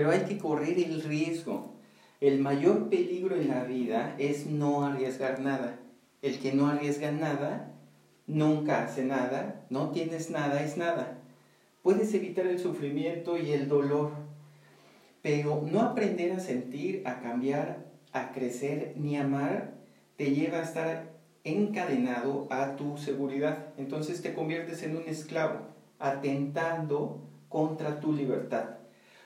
Pero hay que correr el riesgo. El mayor peligro en la vida es no arriesgar nada. El que no arriesga nada, nunca hace nada, no tienes nada, es nada. Puedes evitar el sufrimiento y el dolor, pero no aprender a sentir, a cambiar, a crecer ni amar, te lleva a estar encadenado a tu seguridad. Entonces te conviertes en un esclavo, atentando contra tu libertad.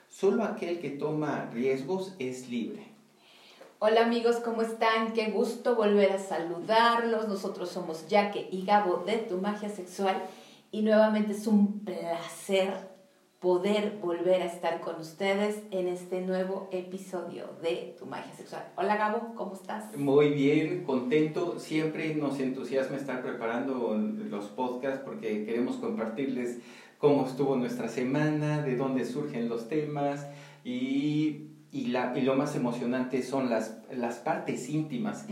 Solo aquel que toma riesgos es libre. Hola amigos, ¿cómo están? Qué gusto volver a saludarlos. Nosotros somos Jaque y Gabo de Tu Magia Sexual y nuevamente es un placer poder volver a estar con ustedes en este nuevo episodio de Tu Magia Sexual. Hola Gabo, ¿cómo estás? Muy bien, contento. Siempre nos entusiasma estar preparando los podcasts porque queremos compartirles cómo estuvo nuestra semana, de dónde surgen los temas y, y, la, y lo más emocionante son las, las partes íntimas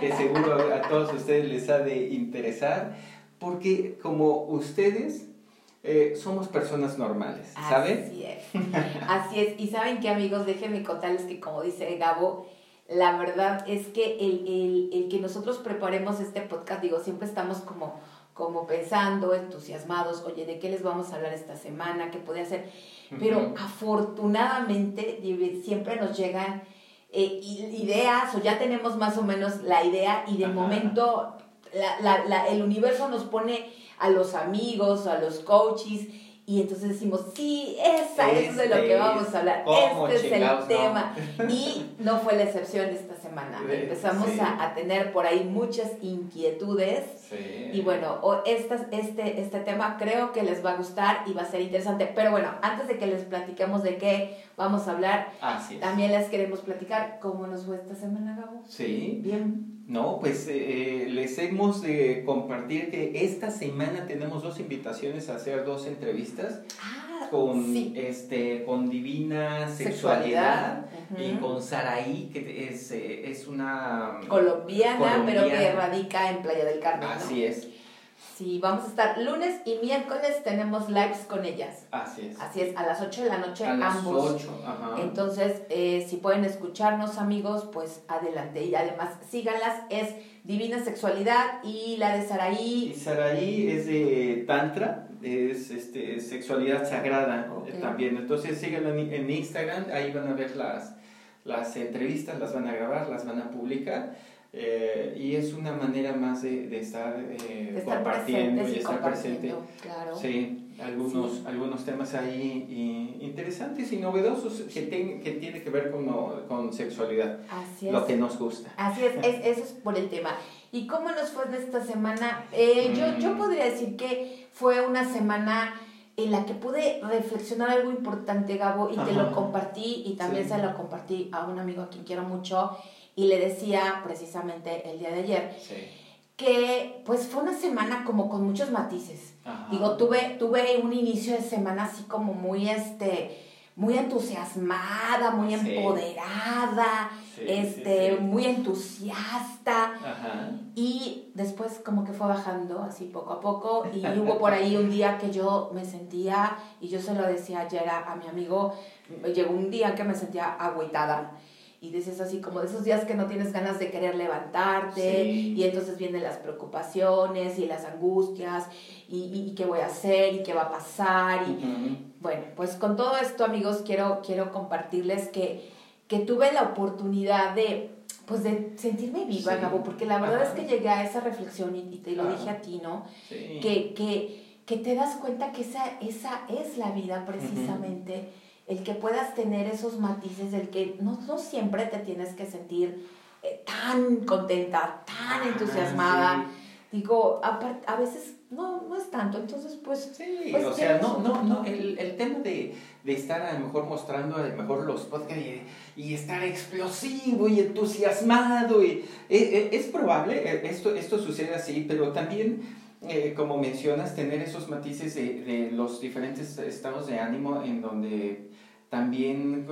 que seguro a todos ustedes les ha de interesar porque como ustedes eh, somos personas normales, ¿saben? Así es. Así es. Y saben que amigos, déjenme contarles que como dice Gabo, la verdad es que el, el, el que nosotros preparemos este podcast, digo, siempre estamos como como pensando, entusiasmados, oye, ¿de qué les vamos a hablar esta semana? ¿Qué puede hacer? Pero afortunadamente siempre nos llegan eh, ideas o ya tenemos más o menos la idea y de Ajá. momento la, la, la, el universo nos pone a los amigos, a los coaches y entonces decimos, sí, esa este es de lo que vamos a hablar, este es el no? tema. Y no fue la excepción esta semana. Empezamos sí. a, a, tener por ahí muchas inquietudes. Sí. Y bueno, estas, este, este tema creo que les va a gustar y va a ser interesante. Pero bueno, antes de que les platiquemos de qué vamos a hablar, también les queremos platicar cómo nos fue esta semana, Gabo. Sí. Bien. No, pues eh, les hemos de compartir que esta semana tenemos dos invitaciones a hacer dos entrevistas ah, con sí. este con Divina Sexualidad, y con Saraí que es, eh, es una colombiana, colombiana, pero que radica en Playa del Carmen. Así ¿no? es. Sí, vamos a estar lunes y miércoles tenemos lives con ellas. Así es. Así es, a las 8 de la noche a las ambos. 8, ajá. Entonces, eh, si pueden escucharnos amigos, pues adelante. Y además síganlas, es Divina Sexualidad y la de Saraí. Y Saraí es de Tantra, es este, sexualidad sagrada Okay. eh, también. Entonces síganla en Instagram, ahí van a ver las, las entrevistas, las van a grabar, las van a publicar. Eh, y es una manera más de, de estar, eh, De estar compartiendo y estar presente. claro. Sí, algunos, Sí. algunos temas ahí y interesantes y novedosos que, ten, que tiene que ver con, con sexualidad, Así es. lo que nos gusta. Así es, es, eso es por el tema. ¿Y cómo nos fue de esta semana? Eh, yo, yo Mm. podría decir que fue una semana en la que pude reflexionar algo importante, Gabo, y te lo compartí y también Sí. se lo compartí a un amigo a quien quiero mucho y le decía precisamente el día de ayer Sí. que pues fue una semana como con muchos matices. Ajá. Digo, tuve, tuve un inicio de semana así como muy, este, muy entusiasmada, muy Sí. empoderada, Sí, este, muy entusiasta. Ajá. Y después como que fue bajando así poco a poco y hubo por ahí un día que yo me sentía, y yo se lo decía ayer a, a mi amigo, llegó un día que me sentía agüitada y dices así como de esos días que no tienes ganas de querer levantarte Sí. y entonces vienen las preocupaciones y las angustias y, y, y qué voy a hacer y qué va a pasar y bueno, pues con todo esto, amigos, quiero, quiero compartirles que, que tuve la oportunidad de, pues de sentirme viva, Sí. Gabo, porque la verdad Ajá. es que llegué a esa reflexión y, y te lo dije a ti, ¿no? Sí. Que, que, que te das cuenta que esa, esa es la vida precisamente, el que puedas tener esos matices, el que no, no siempre te tienes que sentir eh, tan contenta, tan Ah, entusiasmada. sí. Digo, apart- a veces no, no es tanto. Entonces, pues... Sí, pues o sea, no, no, no, el, el tema de, de estar a lo mejor mostrando a lo mejor los podcasts y, y estar explosivo y entusiasmado, y, e- e- es, probable, eh, esto, esto sucede así, pero también, eh, como mencionas, tener esos matices de, de los diferentes estados de ánimo en donde también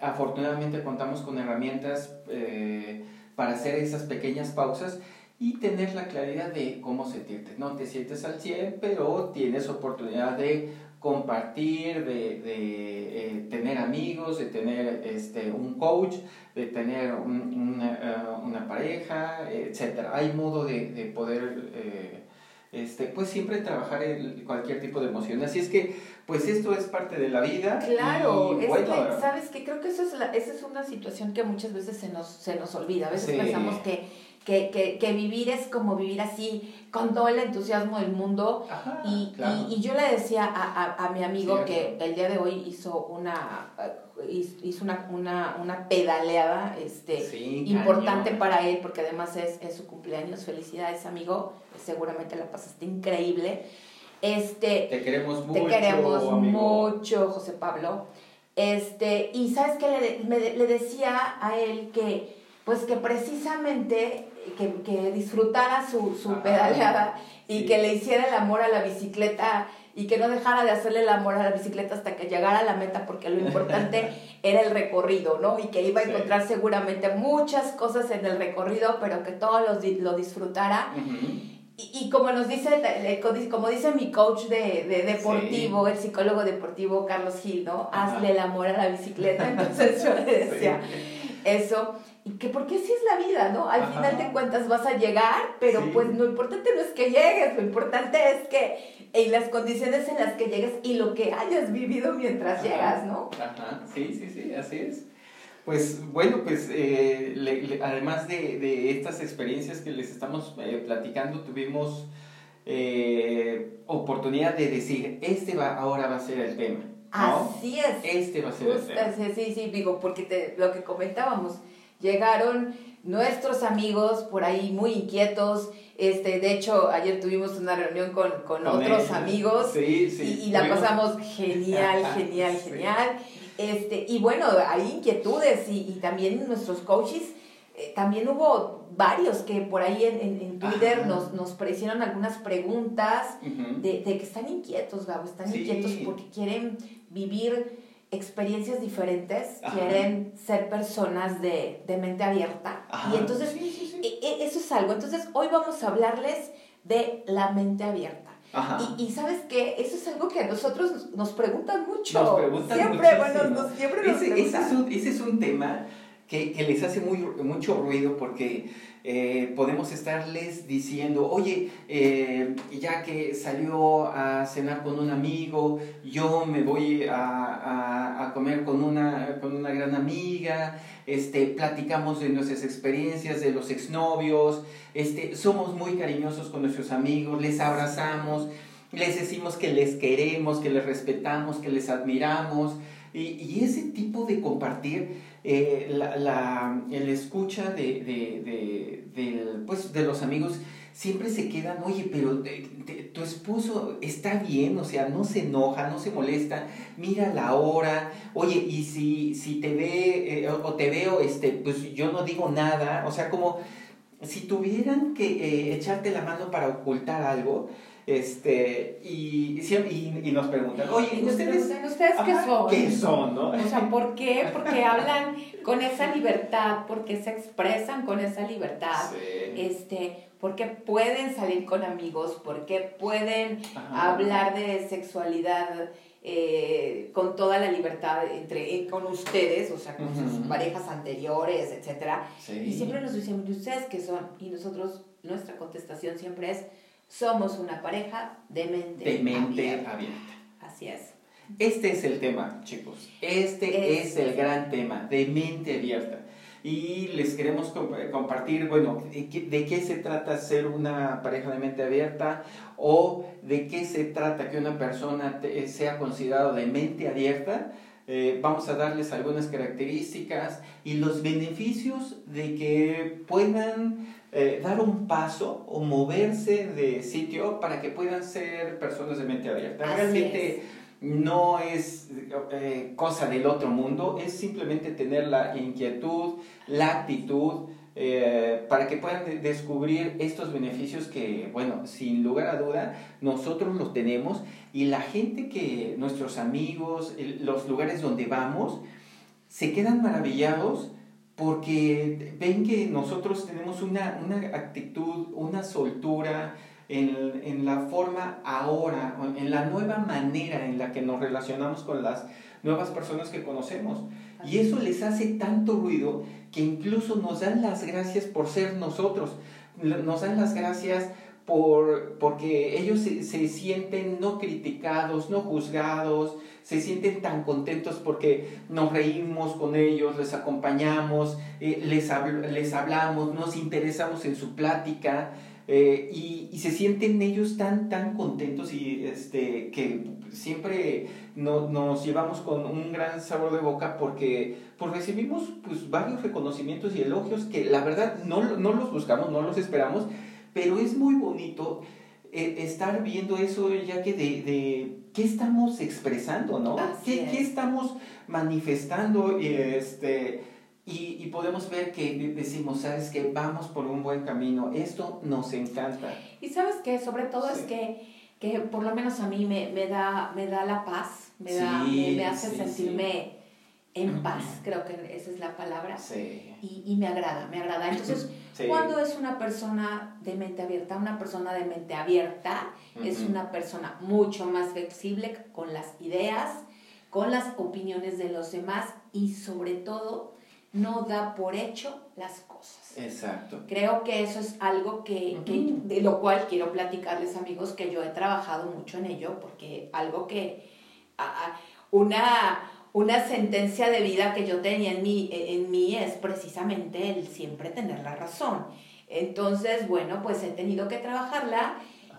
afortunadamente contamos con herramientas eh, para hacer esas pequeñas pausas y tener la claridad de cómo sentirte. No te sientes al 100, pero tienes oportunidad de compartir, de, de, eh, tener amigos, de tener este, un coach, de tener eh, una pareja, etc. Hay modo de, de poder, este, pues siempre trabajar en cualquier tipo de emoción. Así es que, pues esto es parte de la vida. Claro, y es que, ¿sabes qué? Creo que eso es la, esa es una situación que muchas veces se nos, se nos olvida. A veces Sí. pensamos que, que, que, que vivir es como vivir así, con todo el entusiasmo del mundo. Ajá, Y, claro. y, y yo le decía a, a, a mi amigo que el día de hoy hizo una hizo una, una, una pedaleada este, Sí, importante para él, porque además es, es su cumpleaños. Felicidades, amigo. Seguramente la pasaste increíble. Este, Te queremos mucho. te queremos amigo. mucho, José Pablo. Este, y sabes que le, me- le decía a él que, pues que precisamente que, que disfrutara su, su Ajá. pedaleada y que le hiciera el amor a la bicicleta y que no dejara de hacerle el amor a la bicicleta hasta que llegara a la meta porque lo importante era el recorrido, ¿no? Y que iba a Sí. encontrar seguramente muchas cosas en el recorrido, pero que todo lo, lo disfrutara. Y, y como nos dice, como dice mi coach de, de deportivo, el psicólogo deportivo Carlos Gil, ¿no? Ajá. Hazle el amor a la bicicleta. Entonces yo le decía eso. Y que porque así es la vida, ¿no? Al Ajá. final de cuentas vas a llegar, pero Sí. pues lo importante no es que llegues, lo importante es que en las condiciones en las que llegues y lo que hayas vivido mientras Ajá. llegas, ¿no? Ajá, sí, sí, sí, así es. Pues bueno, pues eh, le- le- además de, de estas experiencias que les estamos eh, platicando, tuvimos eh, oportunidad de decir, este va, ahora va a ser el tema. ¿no? Así es. Este va a ser el tema. sí, sí, digo, porque te, lo que comentábamos, llegaron nuestros amigos por ahí muy inquietos, este, de hecho, ayer tuvimos una reunión con, con, Con otros ellos. amigos Sí, sí. y, y la pasamos genial, genial, Sí. Este, y bueno, hay inquietudes y, y también nuestros coaches, eh, también hubo varios que por ahí en, en, en Twitter Ajá. nos, nos hicieron algunas preguntas de, de que están inquietos, Gabo, están Sí. inquietos porque quieren vivir experiencias diferentes, Ajá. quieren ser personas de, de mente abierta. Ajá, Y entonces, sí, sí, sí. e- e- eso es algo. Entonces, hoy vamos a hablarles de la mente abierta. Ajá. Y, y sabes qué, eso es algo que a nosotros nos- preguntan mucho. Nos preguntan siempre, muchísimo. bueno, nos, siempre nos ese, ese preguntan. es un, ese es un tema que, que les hace mucho ruido porque eh, podemos estarles diciendo, oye, eh, ya que salió a cenar con un amigo, yo me voy a, a- a comer con una, con una gran amiga, este, platicamos de nuestras experiencias, de los exnovios, este, somos muy cariñosos con nuestros amigos, les abrazamos, les decimos que les queremos, que les respetamos, que les admiramos. Y, y ese tipo de compartir, eh, la, la- el escucha de, de, de, del- pues, de los amigos, siempre se quedan, oye, pero eh, tu esposo está bien, o sea, no se enoja, no se molesta, mira la hora, oye, y si, si te ve eh, o te veo, este, pues yo no digo nada, o sea, como si tuvieran que echarte la mano para ocultar algo, este, y, y, y nos preguntan, oye, ¿ustedes, ¿ustedes qué Ajá, son? ¿Qué son, no? O sea, ¿por qué? Porque hablan con esa libertad, porque se expresan con esa libertad. Sí. este, porque pueden salir con amigos, porque pueden Ajá. hablar de sexualidad eh, con toda la libertad entre eh, con ustedes, o sea, con sus parejas anteriores, etcétera. Sí. Y siempre nos dicen, ¿y ustedes qué son? Y nosotros, nuestra contestación siempre es, somos una pareja de mente, de mente abierta. abierta. Así es. Este es el tema, chicos. Este Es- es el gran tema, de mente abierta. Y les queremos comp- compartir, bueno, de qué, se trata ser una pareja de mente abierta o de qué se trata que una persona te- sea considerado de mente abierta. Eh, vamos a darles algunas características y los beneficios de que puedan eh, dar un paso o moverse de sitio para que puedan ser personas de mente abierta. Así Realmente no es eh, cosa del otro mundo, es simplemente tener la inquietud, la actitud, eh, para que puedan de- descubrir estos beneficios que, bueno, sin lugar a duda, nosotros los tenemos y la gente que, nuestros amigos, los lugares donde vamos, se quedan maravillados porque ven que nosotros tenemos una, una actitud, una soltura en, en la forma ahora, en la nueva manera en la que nos relacionamos con las nuevas personas que conocemos. Y eso les hace tanto ruido que incluso nos dan las gracias por ser nosotros, nos dan las gracias por, porque ellos se, se sienten no criticados, no juzgados, se sienten tan contentos porque nos reímos con ellos, les acompañamos, eh, les, habl- les hablamos, nos interesamos en su plática eh, y, y se sienten ellos tan, tan contentos y este, que siempre no- nos llevamos con un gran sabor de boca porque pues, recibimos pues, varios reconocimientos y elogios que la verdad no, no los buscamos, no los esperamos, pero es muy bonito eh, estar viendo eso ya que de, de qué estamos expresando, ¿no? ¿Qué, es. qué estamos manifestando? Y, este, y, y podemos ver que de- decimos, ¿sabes qué? Vamos por un buen camino. Esto nos encanta. Y sabes que sobre todo Sí. es que, que por lo menos a mí me, me, da, me da la paz, me, da, Sí, me, me hace sí, sentirme en paz, creo que esa es la palabra. Sí. Y, y me agrada, me agrada. Entonces, Sí. cuando es una persona de mente abierta, una persona de mente abierta es una persona mucho más flexible con las ideas, con las opiniones de los demás y sobre todo no da por hecho las cosas. Exacto. Creo que eso es algo que, que- de lo cual quiero platicarles amigos que yo he trabajado mucho en ello porque algo que a- a- una una sentencia de vida que yo tenía en mí, en mí es precisamente el siempre tener la razón. Entonces, bueno, pues he tenido que trabajarla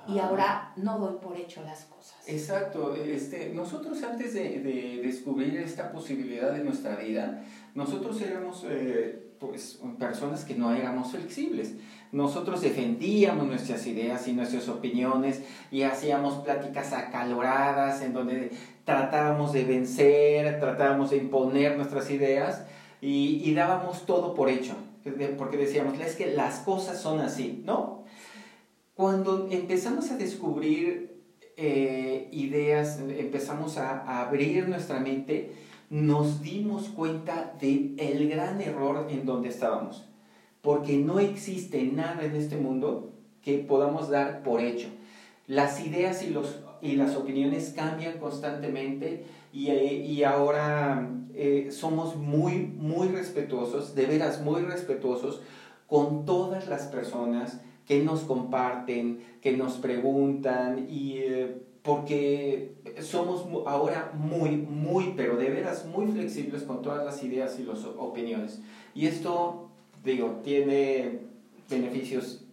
y Ajá. ahora no doy por hecho las cosas. Exacto, este, nosotros antes de, de descubrir esta posibilidad de nuestra vida, nosotros éramos eh, pues, personas que no éramos flexibles. Nosotros defendíamos nuestras ideas y nuestras opiniones y hacíamos pláticas acaloradas en donde tratábamos de vencer, tratábamos de imponer nuestras ideas y, y dábamos todo por hecho, porque decíamos, es que las cosas son así, ¿no? Cuando empezamos a descubrir eh, ideas, empezamos a, a abrir nuestra mente, nos dimos cuenta de el gran error en donde estábamos. Porque no existe nada en este mundo que podamos dar por hecho. Las ideas y, los, y las opiniones cambian constantemente y, eh, y ahora eh, somos muy, muy respetuosos, de veras muy respetuosos con todas las personas que nos comparten, que nos preguntan y eh, porque somos ahora muy, muy, pero de veras muy flexibles con todas las ideas y las opiniones. Y esto, digo, tiene beneficios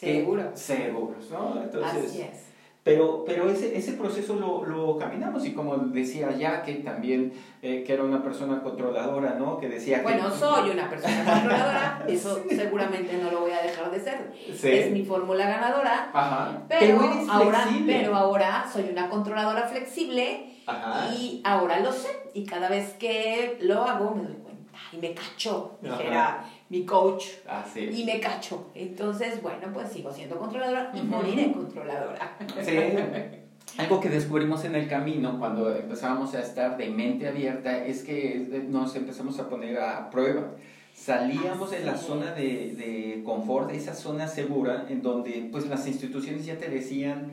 que- Seguro. seguros, ¿no? Entonces, Así es. Pero, pero ese, ese proceso lo, lo caminamos y como decía ya que también, eh, que era una persona controladora, ¿no? Que decía Bueno, que... soy una persona controladora, eso seguramente no lo voy a dejar de ser. Sí. Es mi fórmula ganadora. Ajá. Pero, ahora, pero ahora soy una controladora flexible Ajá. y ahora lo sé. Y cada vez que lo hago me doy cuenta y me cacho, dijera mi coach. Así. Y me cacho. Entonces, bueno, pues sigo siendo controladora y Ujú. moriré controladora. Sí. Algo que descubrimos en el camino cuando empezábamos a estar de mente abierta es que nos empezamos a poner a prueba. Salíamos de la zona de, de confort, de esa zona segura en donde pues las instituciones ya te decían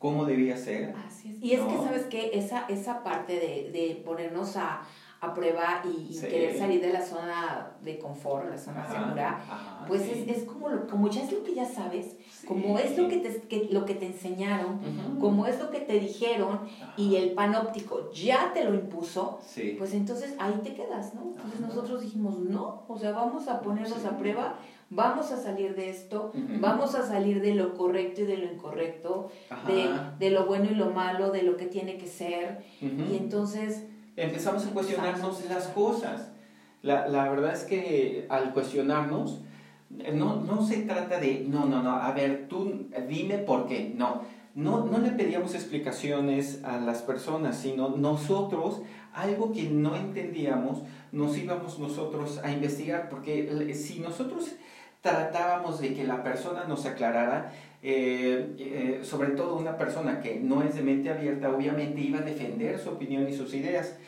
cómo debía ser. Así es. Y es que. ¿sabes qué? Esa, esa parte de, de ponernos a, a prueba y, y Sí. querer salir de la zona de confort, la zona Ajá, segura, ajá, pues sí. es, es como, lo, como ya es lo que ya sabes, Sí. como es lo que te, que- lo que te enseñaron, como es lo que te dijeron Ajá. y el panóptico ya te lo impuso, Sí. pues entonces ahí te quedas, ¿no? Entonces nosotros dijimos, no, o sea, vamos a ponernos a prueba, vamos a salir de esto, vamos a salir de lo correcto y de lo incorrecto, de, de lo bueno y lo malo, de lo que tiene que ser. Y entonces, empezamos a cuestionarnos las cosas. La, la verdad es que al cuestionarnos No, no se trata de, no, no, no, a ver, tú dime por qué, no. No, no le pedíamos explicaciones a las personas, sino nosotros, algo que no entendíamos, nos íbamos nosotros a investigar, porque si nosotros tratábamos de que la persona nos aclarara, eh, eh, sobre todo una persona que no es de mente abierta, obviamente iba a defender su opinión y sus ideas.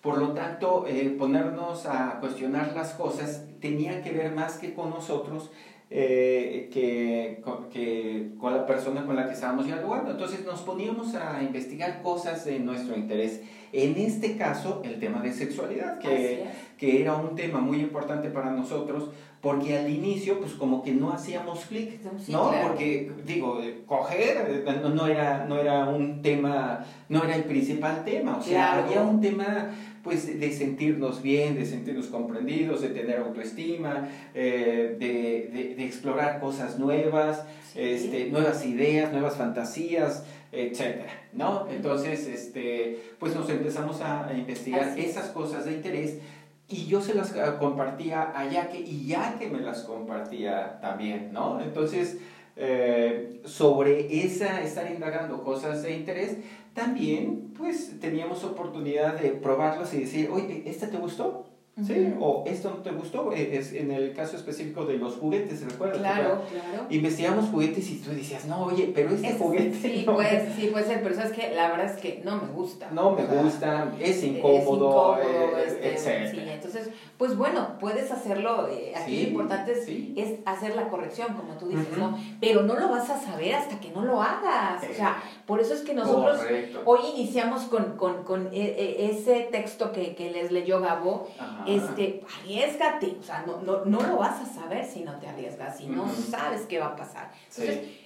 Por lo tanto, eh, ponernos a cuestionar las cosas tenía que ver más que con nosotros, que, que, con la persona con la que estábamos dialogando. Entonces nos poníamos a investigar cosas de nuestro interés. En este caso, el tema de sexualidad, que, que era un tema muy importante para nosotros, porque al inicio pues como que no hacíamos clic, ¿no? Porque digo, coger eh, no, era, no era un tema, no era el principal tema, o sea, había un tema pues de sentirnos bien, de sentirnos comprendidos, de tener autoestima, eh, de, de, de, explorar cosas nuevas, este, nuevas ideas, nuevas fantasías, etcétera, ¿no? Entonces, este, pues nos empezamos a, investigar esas cosas de interés y yo se las ah, compartía a Yaque y Yaque me las compartía también, ¿no? Entonces, eh, sobre esa, estar indagando cosas de interés, también pues teníamos oportunidad de probarlas y decir, oye, ¿esta te gustó? ¿Sí? O esto no te gustó, eh, es en el caso específico de los juguetes, ¿recuerdas? Claro, claro. Investigamos juguetes y tú decías, no, oye, pero este juguete. Sí, pues, sí, puede ser, pero es que la verdad es que no me gusta. No me gusta, es incómodo, es incómodo eh, este, Sí, entonces, pues bueno, puedes hacerlo. Eh, aquí lo importante es, es, hacer la corrección, como tú dices, ¿no? Pero no lo vas a saber hasta que no lo hagas. O sea, por eso es que nosotros hoy iniciamos con, con, con ese texto que, que les leyó Gabo este, arriesgate, o sea, no, no, no, lo vas a saber si no te arriesgas, si no sabes qué va a pasar.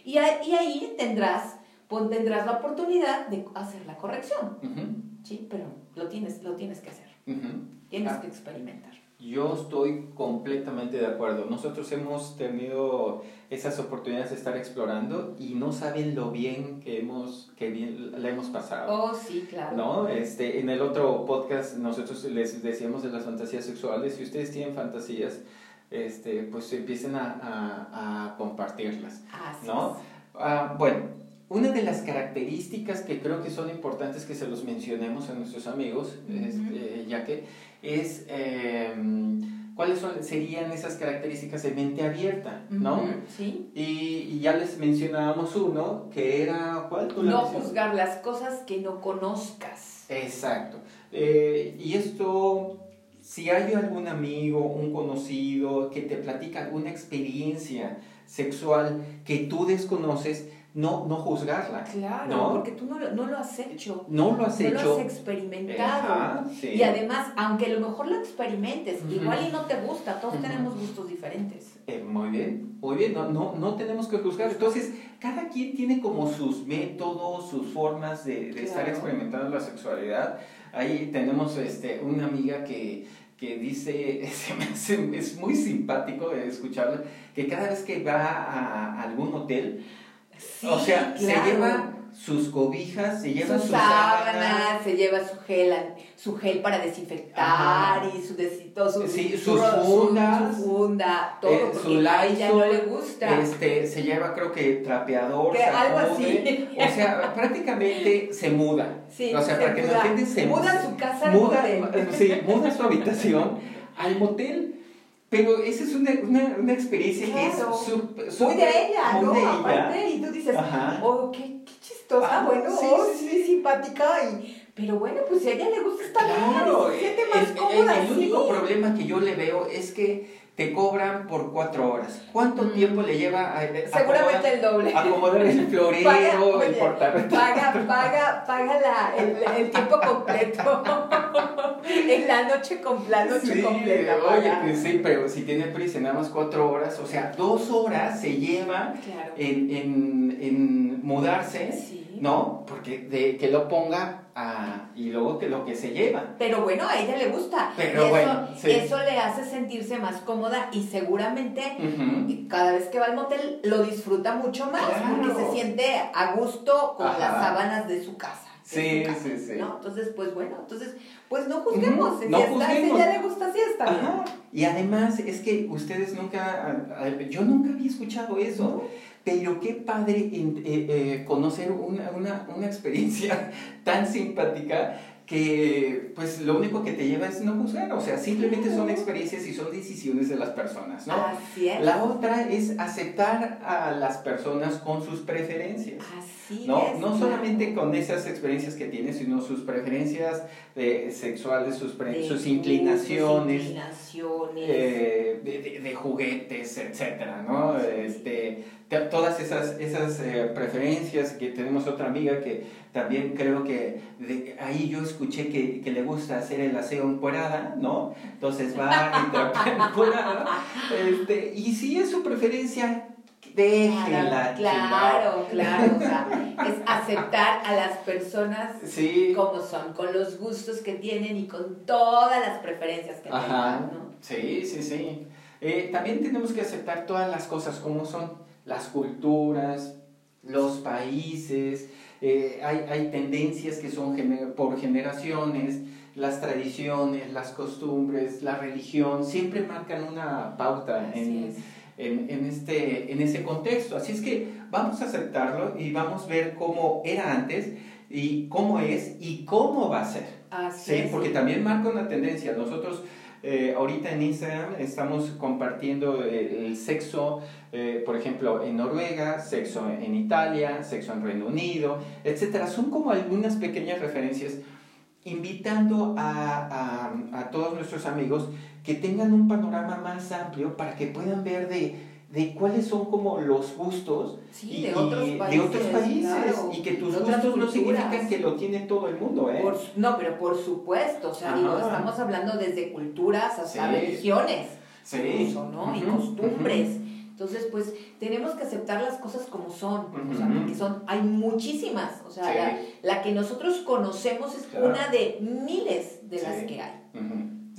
y, y, ahí tendrás, pues, tendrás la oportunidad de hacer la corrección, ¿sí? Pero lo tienes, lo tienes que hacer, tienes ah. que experimentar. Yo estoy completamente de acuerdo. Nosotros hemos tenido esas oportunidades de estar explorando y no saben lo bien que hemos que bien la hemos pasado. Oh, sí, claro. ¿No? Este, en el otro podcast nosotros les decíamos de las fantasías sexuales. Si ustedes tienen fantasías, este, pues empiecen a, a, a compartirlas. Así ¿no? Ah, bueno, una de las características que creo que son importantes que se los mencionemos a nuestros amigos, este, ya que es em, cuáles son, serían esas características de mente abierta, ¿no? Sí. Y, y, ya les mencionábamos uno, que era, ¿cuál? no juzgar las cosas que no conozcas. Exacto. Eh, y esto, si hay algún amigo, un conocido que te platica alguna experiencia sexual que tú desconoces, no, no juzgarla. Claro, porque tú no lo, no lo has hecho. No lo has hecho. No lo has experimentado. Y además, aunque a lo mejor lo experimentes, igual y no te gusta, todos tenemos gustos diferentes. Eh, muy bien, muy bien, no, no, no tenemos que juzgar. Entonces, cada quien tiene como sus métodos, sus formas de, de estar experimentando la sexualidad. Ahí tenemos este, una amiga que, que dice, es muy simpático escucharla, que cada vez que va a algún hotel, o sea, se lleva sus cobijas, se lleva sus, sábanas, se lleva su gel, su gel para desinfectar y su, todo su, sus fundas, su, funda, todo, eh, porque a ella no le gusta. Este, se lleva creo que trapeador, algo así. O sea, prácticamente se muda. Sí, o sea, para que la gente se muda su casa muda, Sí, muda su habitación al motel pero esa es una, una, una experiencia que es. Muy de ella, ¿no? De Aparte, y tú dices, oh, qué, qué chistosa, bueno, sí, oh, sí, simpática, y... Pero bueno, pues a ella le gusta estar claro, bien, se siente más el, cómoda el, el único problema que yo le veo es que te cobran por cuatro horas. ¿Cuánto mm. tiempo le lleva a, Seguramente el doble. Acomodar el florero, paga, el Paga, paga, paga la, el, el tiempo completo. en la noche, con, la noche sí, completa. Oye, pues sí, pero si tiene prisa nada más cuatro horas, o sea, dos horas se lleva en, en, en mudarse, ¿no? Porque de que lo ponga y luego que lo que se lleva. Pero bueno, a ella le gusta. Pero eso, bueno, eso le hace sentirse más cómoda y seguramente cada vez que va al motel lo disfruta mucho más porque se siente a gusto con las sábanas de su casa. Sí, su casa, sí, sí. ¿no? Entonces, pues bueno, entonces, pues no juzguemos. Si no juzguemos. Si ella le gusta, sí está bien. Ajá. Y además es que ustedes nunca, yo nunca había escuchado eso, pero qué padre eh, eh, conocer una, una, una experiencia tan simpática que pues lo único que te lleva es no juzgar, o sea, simplemente son experiencias y son decisiones de las personas, ¿no? Así es. La otra es aceptar a las personas con sus preferencias. Así No, es. no solamente con esas experiencias que tienes, sino sus preferencias eh, sexuales, sus, De sus inclinaciones, inclinaciones. eh, de, de- de juguetes, etcétera, ¿no? Este, te- todas esas, esas eh, preferencias que tenemos otra amiga que también creo que de- ahí yo escuché que, que le gusta hacer el aseo encuerada, ¿no? Entonces va y trapea encuerada, este, y si es su preferencia, déjela. Claro, claro, o sea, es aceptar a las personas. Sí. como son, con los gustos que tienen y con todas las preferencias que Ajá. tengan, ¿no? Sí, sí, sí. Eh, también tenemos que aceptar todas las cosas como son, las culturas, los países, eh, hay, hay tendencias que son gener- por generaciones, las tradiciones, las costumbres, la religión, siempre marcan una pauta Así en, es. En, en este, en ese contexto. Así es que vamos a aceptarlo y vamos a ver cómo era antes y cómo es y cómo va a ser. Así Sí, es. porque también marca una tendencia. Nosotros eh, ahorita en Instagram estamos compartiendo el, el sexo, eh, por ejemplo, en Noruega, sexo en Italia, sexo en Reino Unido, etcétera. Son como algunas pequeñas referencias invitando a, a, a todos nuestros amigos que tengan un panorama más amplio para que puedan ver de, de cuáles son como los gustos Sí, y- de otros países. de otros países claro. y que tus gustos no significan que lo tiene todo el mundo, ¿eh? Por no, pero por supuesto, o sea, digo, estamos hablando desde culturas hasta Sí. religiones, Sí. incluso, ¿no? Y costumbres. Entonces, pues, tenemos que aceptar las cosas como son, o sea, porque son, hay muchísimas, o sea, la, la que nosotros conocemos es Claro. una de miles de las que hay.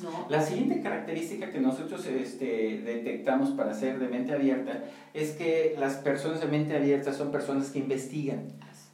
¿No? La siguiente característica que nosotros este, detectamos para ser de mente abierta es que las personas de mente abierta son personas que investigan,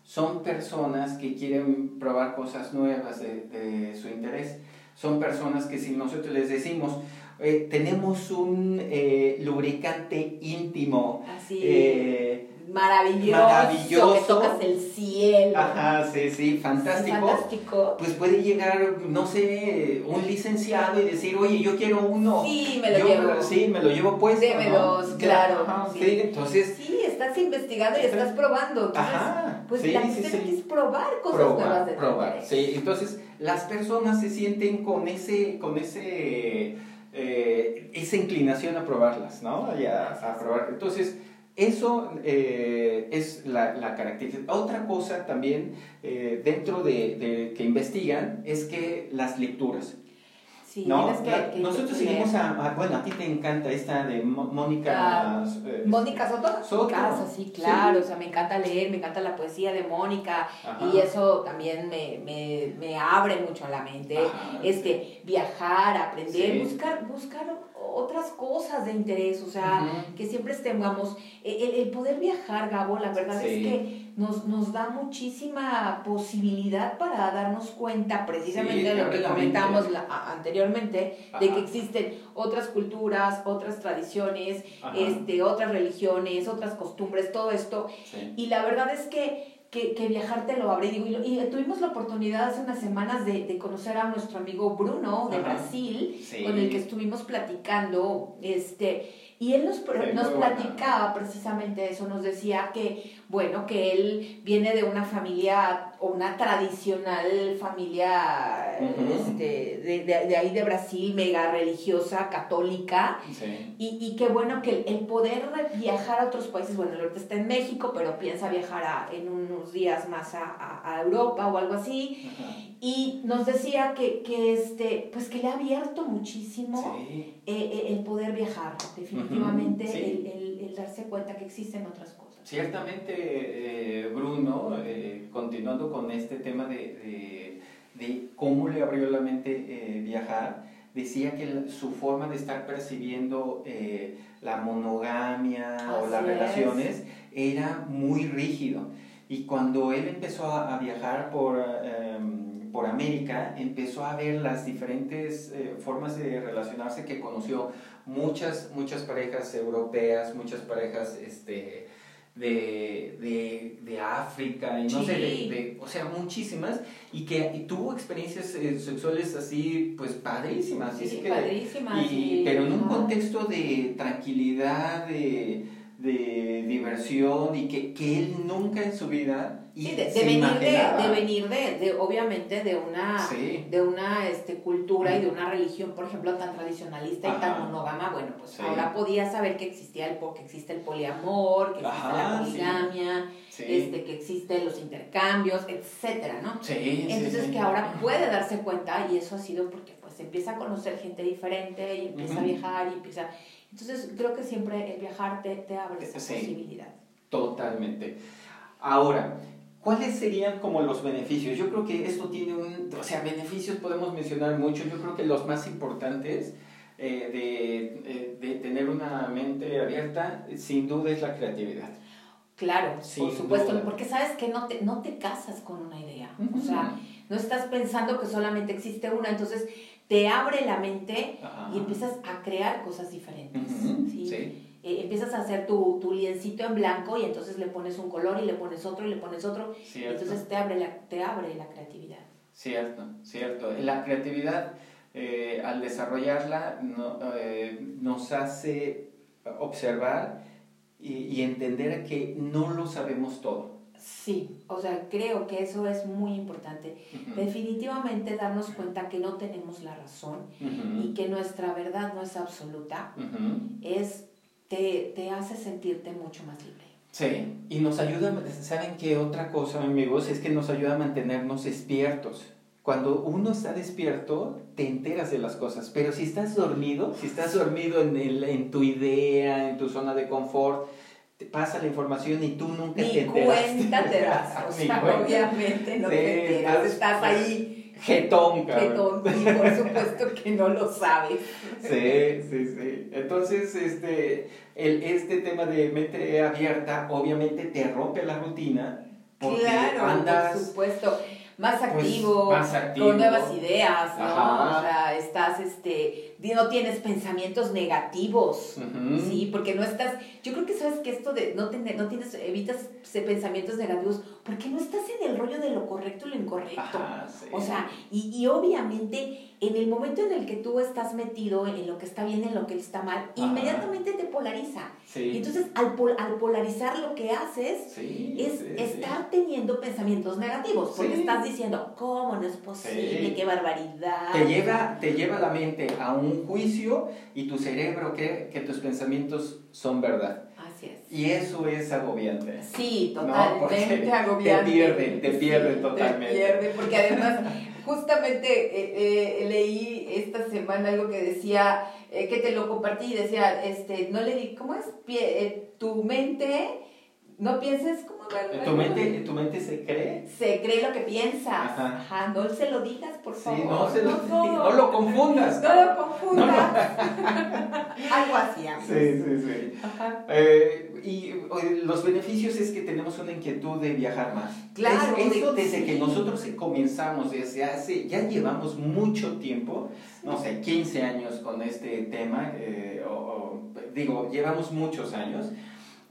son personas que quieren probar cosas nuevas de, de su interés, son personas que si nosotros les decimos, eh, tenemos un eh, lubricante íntimo, Así, eh, maravilloso, maravilloso. que tocas el cielo. ajá, sí, sí, fantástico. fantástico. Pues puede llegar, no sé, un licenciado y decir, oye, yo quiero uno. Sí, me lo Yo, llevo. Sí, me lo llevo puesto. Dos, claro, Ajá, sí. sí. entonces, Sí, estás investigando y estás probando. Entonces, ajá, pues sí, la gente sí. es probar cosas nuevas probar, de tu probar. Sí, entonces las personas se sienten con ese, con ese, eh, esa inclinación a probarlas, ¿no? Y a, a probar. Entonces, eso eh, es la, la característica. Otra cosa también eh, dentro de, de que investigan es que las lecturas. Sí, ¿no? que, que- nosotros seguimos a, a- bueno, a ti te encanta esta de Mónica. Ah, eh, Mónica Soto, Soto. casa, sí, claro, Sí. o sea, me encanta leer, me encanta la poesía de Mónica Ajá. y eso también me, me, me abre mucho la mente. Ajá. Este, viajar, aprender, Sí. buscar, buscar otras cosas de interés, o sea, que siempre estemos, el, el- el poder viajar, Gabo, la verdad es que nos, nos da muchísima posibilidad para darnos cuenta precisamente Sí, de lo que comentamos mente. la- a- anteriormente, de que existen otras culturas, otras tradiciones, Ajá. este, otras religiones, otras costumbres, todo esto. Sí. Y la verdad es que, que, que viajar te lo abre. Y, digo, y, y tuvimos la oportunidad hace unas semanas de, de conocer a nuestro amigo Bruno de Ajá. Brasil, Sí. con el que estuvimos platicando. Este, y él nos, nos platicaba precisamente eso, nos decía que, bueno, que él viene de una familia, o una tradicional familia este, de, de, de ahí de Brasil, mega religiosa, católica, Sí. y, y qué bueno que el, el poder viajar a otros países, bueno, ahorita está en México, pero piensa viajar a- en unos días más a, a- a Europa o algo así. Y nos decía que, que, este, pues que le ha abierto muchísimo Sí. eh, eh, el poder viajar, definitivamente, sí. el, el- el darse cuenta que existen otras cosas. Ciertamente, eh, Bruno, eh, continuando con este tema de, de, de cómo le abrió la mente eh, viajar, decía que su forma de estar percibiendo la monogamia o las es. relaciones era muy rígido. Y cuando él empezó a, viajar por, em, por América, empezó a ver las diferentes formas de relacionarse que conoció muchas, muchas parejas europeas, muchas parejas este, de, de, de África, y no sé, de, o sea, muchísimas, y que y tuvo experiencias eh, sexuales así, pues padrísimas. Sí, así que- padrísimas, y- sí. pero en un contexto de tranquilidad, de, de diversión, y que, que él nunca en su vida Sí, de, venir, de, de venir de, de, obviamente, de una, Sí. de una este, cultura y de una religión, por ejemplo, tan tradicionalista y tan monógama, bueno, pues ahora podía saber que existía el, que existe el poliamor, que existe Ajá, la poligamia, este, que existen los intercambios, etcétera, ¿no? Entonces que ahora puede darse cuenta y eso ha sido porque pues empieza a conocer gente diferente y empieza a viajar y empieza... Entonces creo que siempre el viajar te, te abre esa Sí. posibilidad. Totalmente. Ahora, ¿cuáles serían como los beneficios? Yo creo que esto tiene un, o sea, beneficios podemos mencionar muchos. Yo creo que los más importantes eh, de, eh, de tener una mente abierta, sin duda, es la creatividad. Claro, Sin por supuesto, duda. porque sabes que no te, no te casas con una idea. O sea, no estás pensando que solamente existe una, entonces te abre la mente Ajá. y empiezas a crear cosas diferentes. Sí. Eh, empiezas a hacer tu, tu liencito en blanco y entonces le pones un color y le pones otro y le pones otro. Y Cierto. entonces te abre la, te abre la creatividad. Cierto, cierto. La creatividad, eh, al desarrollarla, no- eh, nos hace observar y, y entender que no lo sabemos todo. Sí, o sea, creo que eso es muy importante. Definitivamente darnos cuenta que no tenemos la razón y que nuestra verdad no es absoluta, es, te, te hace sentirte mucho más libre. Sí, y nos ayuda, ¿saben qué otra cosa, amigos? Es que nos ayuda a mantenernos despiertos. Cuando uno está despierto, te enteras de las cosas, pero si estás dormido, si estás dormido en, el- en tu idea, en tu zona de confort, te pasa la información y tú nunca te Ni enteras. cuenta te das, o sea, obviamente no Sí, te enteras, estás- estás ahí Jetón, cabrón. jetón y por supuesto que no lo sabes. Sí, sí, sí. Entonces, este, el, este tema de mente abierta, obviamente te rompe la rutina, porque Claro, andas... por supuesto. Más Pues, activo, más activo. con nuevas ideas, ¿no? Ajá. O sea, estás, este, no tienes pensamientos negativos, Ujú. sí, porque no estás, yo creo que sabes que esto de no tener, no tienes, evitas pensamientos negativos, porque no estás en el rollo de lo correcto y lo incorrecto. Ajá, sí. O sea, y, y obviamente en el momento en el que tú estás metido en lo que está bien, en lo que está mal, Ajá. inmediatamente te polariza. sí. Y entonces al, pol- al polarizar lo que haces sí, es estar teniendo pensamientos negativos, porque estás diciendo, ¿cómo no es posible? ¡Qué barbaridad! Te lleva, te lleva la mente a un juicio y tu cerebro cree que tus pensamientos son verdad. Así es. Y eso es agobiante. Sí, No, totalmente porque agobiante. te pierden, te pierden Sí, totalmente. Te pierden, porque además, justamente eh, eh, leí esta semana algo que decía, eh, que te lo compartí, decía, este, no le di, ¿cómo es? Pie- tu mente, no pienses como... ¿Tu mente, ¿Tu mente se cree? Se cree lo que piensas. Ajá. Ajá, no se lo digas, por Sí, favor. no, se lo, no, no lo confundas. No lo confundas. Algo así. Sí, sí, sí. Ajá. Eh, y los beneficios es que tenemos una inquietud de viajar más. Claro, Es- eso de- desde que sí. nosotros comenzamos, desde hace, ya llevamos mucho tiempo, no sé, 15 años con este tema, eh, o, o, digo, llevamos muchos años.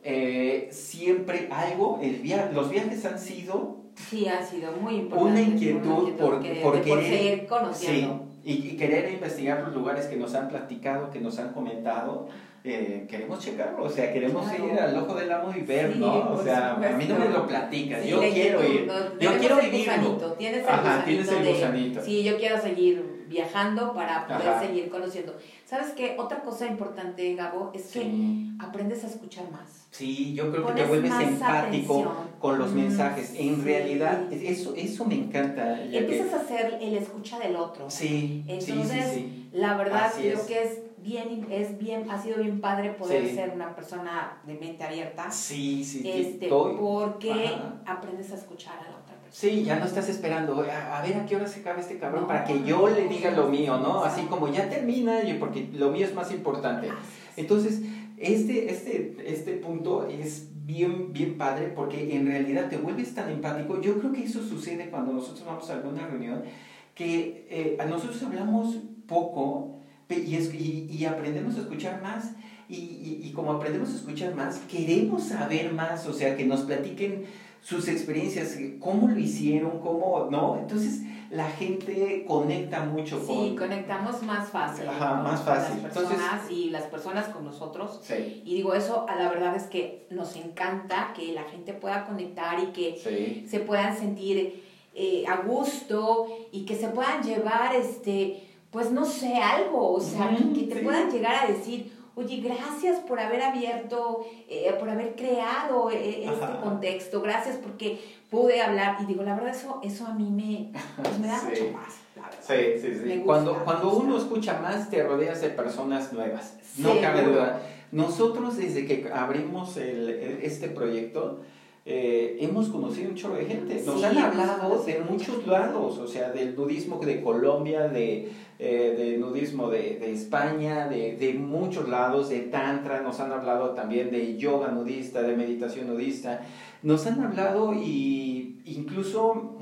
Eh, siempre algo, el via los viajes han sido Sí, ha sido muy importante. una inquietud por, que- por por querer sí, conociendo. y, y querer investigar los lugares que nos han platicado, que nos han comentado. eh, queremos checarlo, o sea, queremos Claro. ir al ojo del amo y ver, Sí, ¿no? O por sea, a mí no me lo platicas, Sí, yo quiero inquietud, ir, yo quiero vivirlo. gusanito, Tienes el Ajá, gusanito tienes el de, gusanito. Sí, yo quiero seguir viajando para poder Ajá. seguir conociendo. ¿Sabes qué? Otra cosa importante, Gabo, es que Sí. aprendes a escuchar más. Sí, yo creo que te vuelves empático atención. con los Mm, mensajes. En sí. realidad, eso, eso me encanta. ya que- Empiezas a ser el escucha del otro. Sí, sí, Entonces, sí, sí. La verdad Así creo es. que es bien, es bien, ha sido bien padre poder Sí. ser una persona de mente abierta. Sí, sí, este, estoy- porque Ajá. aprendes a escuchar a la otra persona. Sí, ya no estás esperando, a, a ver a qué hora se acaba este cabrón No, para que yo le diga lo mío, ¿no? no. Así como ya termina, porque lo mío es más importante. Entonces, este, este, este punto es bien, bien padre porque en realidad te vuelves tan empático. Yo creo que eso sucede cuando nosotros vamos a alguna reunión, que eh, nosotros hablamos poco y, es, y, y aprendemos a escuchar más. Y, y, como aprendemos a escuchar más, queremos saber más, o sea, que nos platiquen sus experiencias, cómo lo hicieron, cómo, ¿no? Entonces, la gente conecta mucho con... Sí, conectamos más fácil. Ajá, más fácil. Las personas y las personas con nosotros. Sí. Y digo, eso a la verdad es que nos encanta que la gente pueda conectar y que se puedan sentir eh, a gusto y que se puedan llevar, este, pues no sé, algo, o sea, que, te puedan llegar a decir, oye, gracias por haber abierto, eh, por haber creado eh, este contexto, gracias porque pude hablar. Y digo, la verdad, eso, eso a mí me, pues, me da mucho paz. Sí, sí, sí. cuando cuando uno escucha más, te rodeas de personas nuevas. No cabe duda. Nosotros, desde que abrimos el, este proyecto, eh, hemos conocido un chorro de gente. Nos han hablado de muchos lados, o sea, del nudismo de Colombia, de, eh, del nudismo de, de España, de, de, muchos lados, de Tantra, nos han hablado también de yoga nudista, de meditación nudista. Nos han hablado y incluso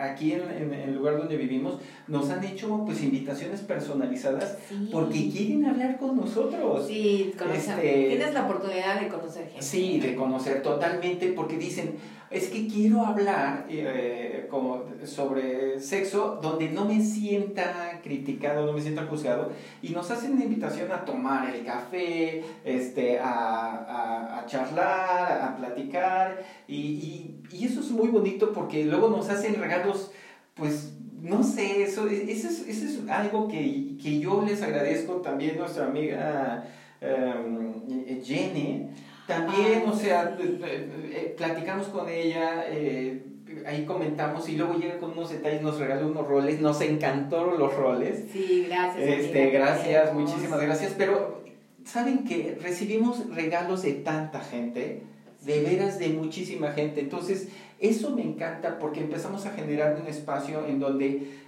aquí en, el lugar donde vivimos nos han hecho pues invitaciones personalizadas porque quieren hablar con nosotros. Sí, este, tienes la oportunidad de conocer gente. Sí, de conocer totalmente porque dicen, es que quiero hablar eh, como sobre sexo donde no me sienta criticado, no me sienta juzgado, y nos hacen una invitación a tomar el café, este, a, a, a charlar, a platicar, y, y, y, eso es muy bonito porque luego nos hacen regalos, pues, no sé, eso, eso, es, eso es algo que, que yo les agradezco también a nuestra amiga um, Jenny, también, o sea, eh, platicamos con ella, eh, ahí comentamos y luego llega con unos detalles, nos regaló unos roles, nos encantaron los roles. Sí, gracias. Este, gracias, muchísimas gracias. Pero, ¿saben que Recibimos regalos de tanta gente, de veras de muchísima gente. Entonces, eso me encanta porque empezamos a generar un espacio en donde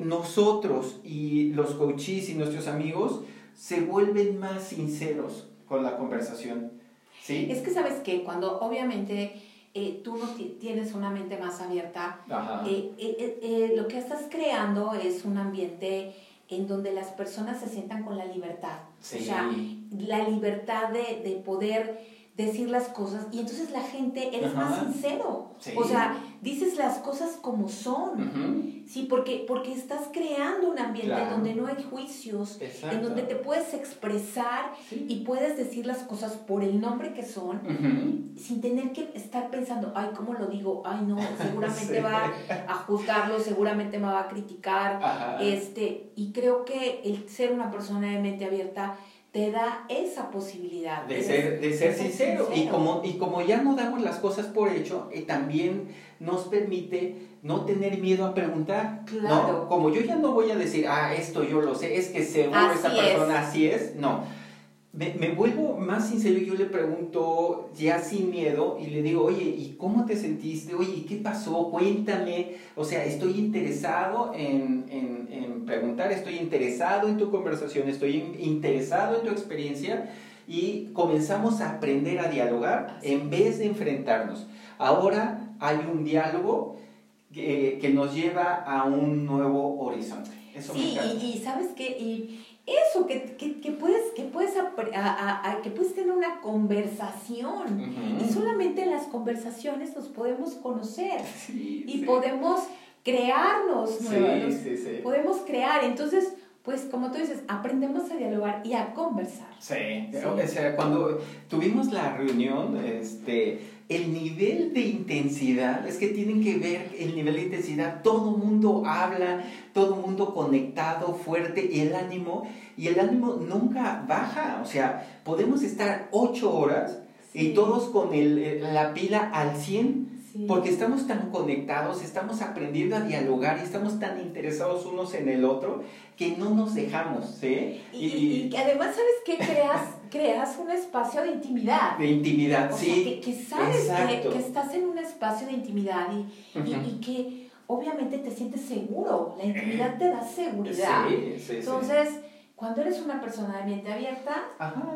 nosotros y los coaches y nuestros amigos se vuelven más sinceros con la conversación. ¿Sí? Es que sabes que cuando obviamente eh, tú no tienes una mente más abierta, eh, eh, lo que estás creando es un ambiente en donde las personas se sientan con la libertad. O sea, la libertad de, de poder decir las cosas y entonces la gente eres más sincero. O sea, dices las cosas como son. Sí, porque, porque estás creando un ambiente donde no hay juicios, en donde te puedes expresar y puedes decir las cosas por el nombre que son, sin tener que estar pensando, ay, ¿cómo lo digo? Ay, no, seguramente va a juzgarlo, seguramente me va a criticar. Este, y creo que el ser una persona de mente abierta te da esa posibilidad. De, ser, de ser, sincero. Y, como, y como ya no damos las cosas por hecho, eh, también nos permite no tener miedo a preguntar. Claro. Como yo ya no voy a decir, ah, esto yo lo sé, es que seguro esta persona así es. No me, me, vuelvo más sincero y yo le pregunto ya sin miedo y le digo, oye, ¿y cómo te sentiste? Oye, ¿qué pasó? Cuéntame. O sea, estoy interesado en, en, en preguntar, estoy interesado en tu conversación, estoy interesado en tu experiencia y comenzamos a aprender a dialogar en vez de enfrentarnos. Ahora hay un diálogo que, que nos lleva a un nuevo horizonte. Eso sí, y, y, sabes qué, y eso, que, que, que puedes, que, puedes a, a, que puedes tener una conversación. Y solamente en las conversaciones nos podemos conocer y podemos crearnos nuevos. podemos crear. Entonces, pues como tú dices, aprendemos a dialogar y a conversar. Sí, o sea, cuando tuvimos la reunión, este, el nivel de intensidad, es que tienen que ver el nivel de intensidad, todo mundo habla, todo mundo conectado, fuerte, y el ánimo, y el ánimo nunca baja, o sea, podemos estar ocho horas y todos con el, la pila al 100 porque estamos tan conectados, estamos aprendiendo a dialogar y estamos tan interesados unos en el otro que no nos dejamos, ¿sí? Y, y, además, ¿sabes qué? Creas, creas un espacio de intimidad. De intimidad, sí. que, que, sabes que, que, estás en un espacio de intimidad y, y, que obviamente te sientes seguro. La intimidad te da seguridad. Sí, sí, Entonces, cuando eres una persona de mente abierta,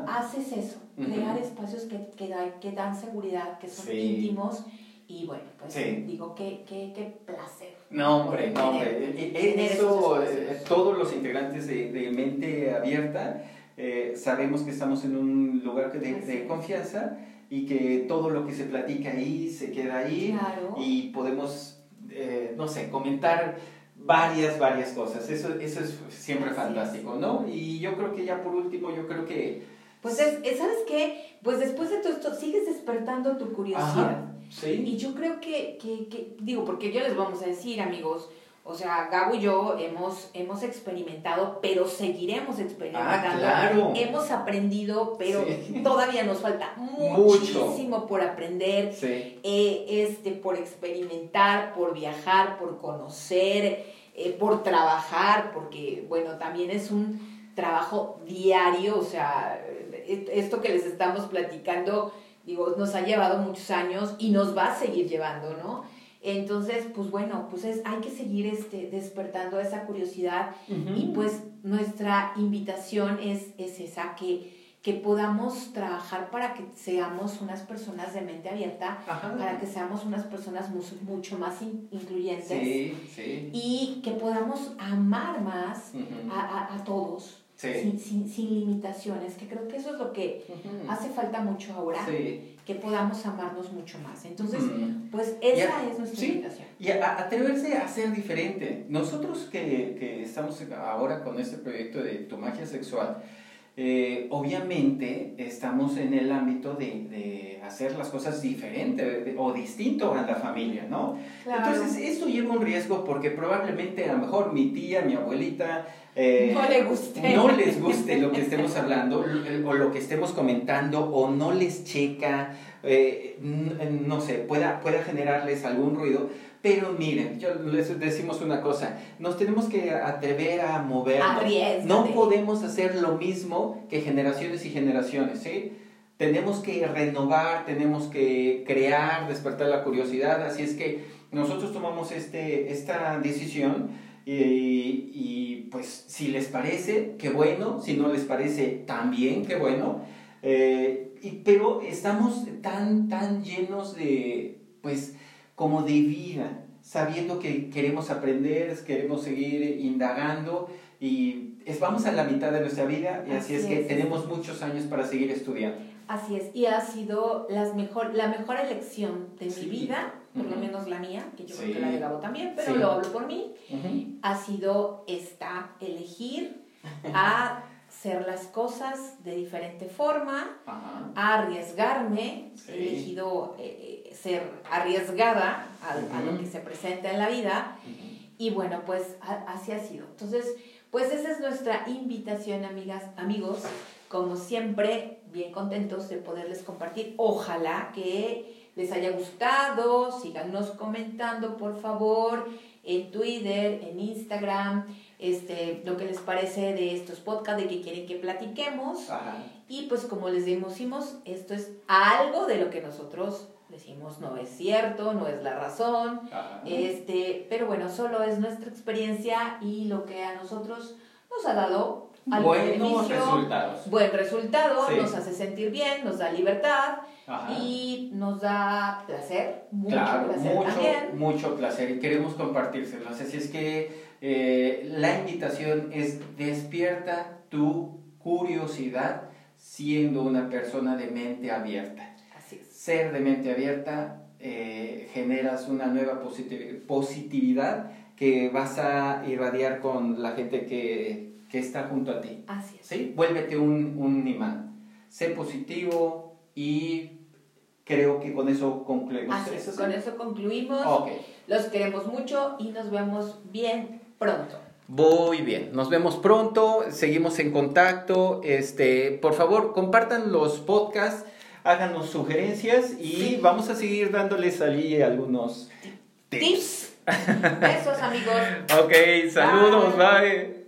haces eso crear espacios que, que, da- que dan seguridad, que son Sí. íntimos. Y bueno, pues Sí. digo, qué, qué, qué placer. No, hombre, no, hombre. E- e- tener Eso, eh, todos los integrantes de, de Mente Abierta eh, sabemos que estamos en un lugar de, de es. confianza y que todo lo que se platica ahí se queda ahí Claro. y podemos, eh, no sé, comentar varias, varias cosas. Eso, eso es siempre Así fantástico, ¿no? Y yo creo que ya por último, yo creo que... Pues es, es- ¿sabes qué? Pues después de todo esto sigues despertando tu curiosidad. Ajá, sí. Y yo creo que, que, que- digo, porque yo les vamos a decir, amigos, o sea, Gabo y yo hemos, hemos experimentado, pero seguiremos experimentando. Ah, claro. Hemos aprendido, pero Sí. todavía nos falta Mucho. muchísimo por aprender, Sí. eh, este, por experimentar, por viajar, por conocer, eh, por trabajar, porque, bueno, también es un trabajo diario, o sea, eh, esto que les estamos platicando, digo, nos ha llevado muchos años y nos va a seguir llevando, ¿no? Entonces, pues bueno, pues es, hay que seguir este, despertando esa curiosidad y pues nuestra invitación es, es esa, que, que podamos trabajar para que seamos unas personas de mente abierta, Ajá. para que seamos unas personas mu- mucho más in- incluyentes Sí, sí. y que podamos amar más a, a, a todos, Sí. sin, sin, sin limitaciones, que creo que eso es lo que hace falta mucho ahora, Sí. que podamos amarnos mucho más. Entonces, pues esa es nuestra sí. invitación. Y a atreverse a ser diferente. Nosotros que, que estamos ahora con este proyecto de tu magia sexual, eh, obviamente estamos en el ámbito de, de hacer las cosas diferente de- o distinto a la familia, ¿no? Entonces, esto lleva un riesgo porque probablemente a lo mejor mi tía, mi abuelita, eh, no le guste. no les guste lo que estemos hablando lo- o lo que estemos comentando o no les checa, eh, no sé, pueda, pueda generarles algún ruido. Pero miren, yo les decimos una cosa, nos tenemos que atrever a movernos. No podemos hacer lo mismo que generaciones y generaciones, ¿sí? Tenemos que renovar, tenemos que crear, despertar la curiosidad, así es que nosotros tomamos este, esta decisión y, y, pues si les parece, qué bueno, si no les parece, también qué bueno, Eh, y- pero estamos tan, tan llenos de, pues, como de vida, sabiendo que queremos aprender, queremos seguir indagando y es, vamos a la mitad de nuestra vida y así, Así es que tenemos muchos años para seguir estudiando. Así es, y ha sido las mejor, la mejor elección de Sí. mi vida, por lo menos la mía, que yo Sí. creo que la de Gabo también, pero Sí. lo hablo por mí, ha sido esta, elegir a hacer las cosas de diferente forma, Ajá. a arriesgarme, Sí. he elegido eh, eh, ser arriesgada a, a lo que se presenta en la vida, y bueno, pues a- así ha sido. Entonces, pues esa es nuestra invitación, amigas, amigos. Como siempre, bien contentos de poderles compartir. Ojalá que les haya gustado. Síganos comentando, por favor, en Twitter, en Instagram, este, lo que les parece de estos podcasts, de que quieren que platiquemos. Ajá. Y pues como les decimos, esto es algo de lo que nosotros decimos no es cierto, no es la razón, Ajá. este, pero bueno, solo es nuestra experiencia y lo que a nosotros nos ha dado Buenos resultados. buen resultado, Sí. nos hace sentir bien, nos da libertad Ajá. y nos da placer, mucho Claro, placer mucho, también. mucho placer y queremos compartírselos. Así es que eh, la invitación es despierta tu curiosidad siendo una persona de mente abierta. Así es. Ser de mente abierta eh, generas una nueva positi- positividad que vas a irradiar con la gente que, que está junto a ti. Así es. ¿sí? Vuélvete un, un imán. Sé positivo y creo que con eso concluimos. Así es. Con eso concluimos. Ok. Los queremos mucho y nos vemos bien pronto. Muy bien, nos vemos pronto, seguimos en contacto. Este, por favor, compartan los podcasts, háganos sugerencias y Sí. vamos a seguir dándoles allí algunos tips. Tips. Besos, amigos. Ok, saludos, Bye. bye.